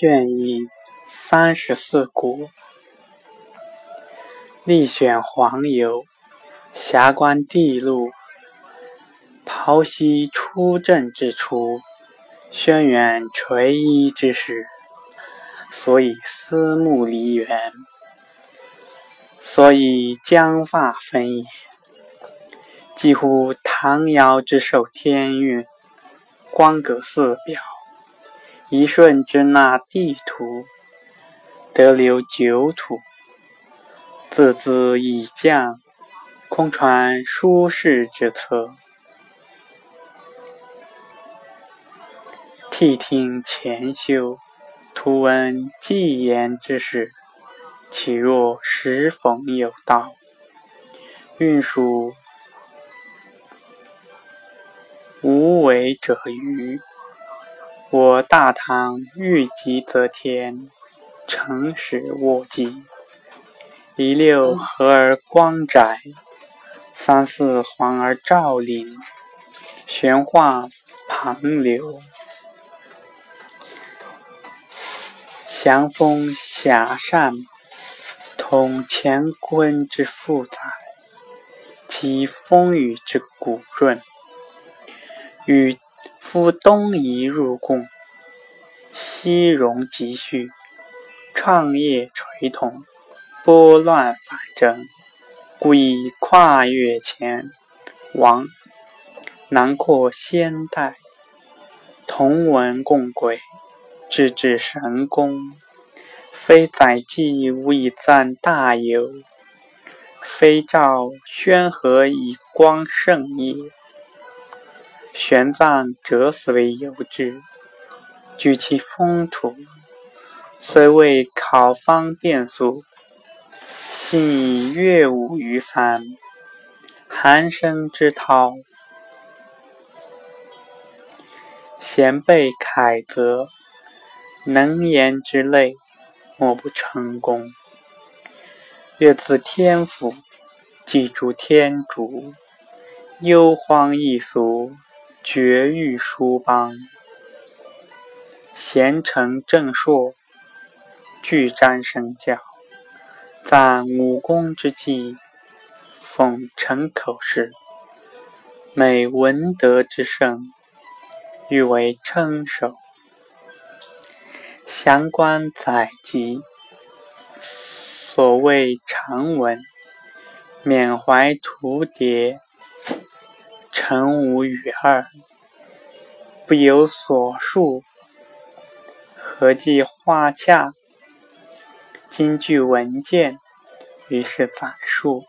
卷一三十四国，历选黄油，霞观地路，庖溪出阵之初，轩辕垂衣之时，所以思慕梨园，所以将发分也。几乎唐尧之授天运，光格四表。一瞬之纳地图，得留九土。字字以降，空传书事之策。谛听前修，图闻纪言之事，岂若时逢有道？运输无为者愚。我大唐欲极则天，诚实卧迹。一六合而光窄，三四环而照灵。玄化旁流，祥风遐善，通乾坤之复载，其风雨之古润，与。夫东夷入贡，西戎集序，创业垂统，拨乱反正，故以跨越前王，囊括先代，同文共轨，至至神功，非载记无以赞大有，非照宣和以光圣也。玄奘折随游之，据其风土，虽未考方便俗，信以乐舞于凡，寒声之涛，贤备楷则，能言之类，莫不成功。乐自天府，寄诸天竺，忧荒异俗。绝域书邦，贤成正硕，俱瞻身教，赞武功之际，奉承口实，美文德之盛，欲为称首。详观载籍，所谓长文，缅怀图牒。乘五与二，不有所述，合计画洽？今据文件，于是载数。